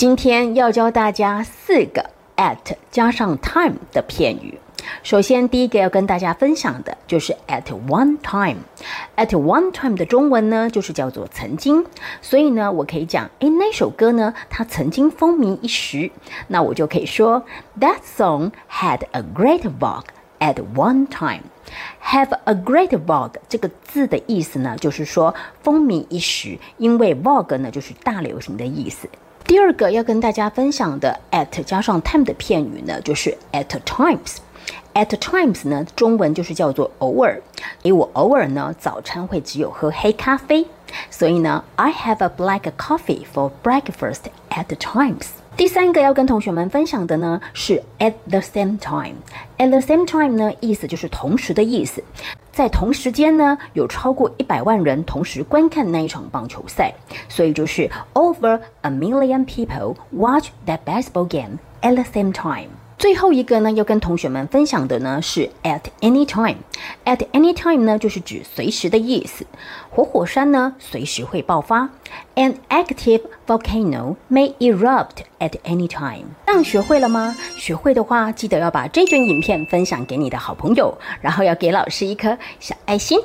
今天要教大家四个 at 加上 time 的片语。首先，第一个要跟大家分享的就是 at one time。at one time 的中文呢，就是叫做曾经。所以呢，我可以讲，诶，那首歌呢，它曾经风靡一时。那我就可以说，That song had a great vogue at one time。Have a great vogue 这个字的意思呢，就是说风靡一时。因为 vogue 呢，就是大流行的意思。第二个要跟大家分享的 at 加上 time 的片语呢，就是 at times。at times 呢，中文就是叫做偶尔。因为我偶尔呢，早餐会只有喝黑咖啡，所以呢，I have a black coffee for breakfast at times。第三个要跟同学们分享的呢是 at the same time。at the same time 呢，意思就是同时的意思，在同时间呢，有超过一百万人同时观看那一场棒球赛，所以就是 over a million people watch that baseball game at the same time。最后一个呢，要跟同学们分享的呢是 at any time。at any time 呢，就是指随时的意思。活火山呢，随时会爆发。An active volcano may erupt at any time。这样学会了吗？学会的话，记得要把这卷影片分享给你的好朋友，然后要给老师一颗小爱心。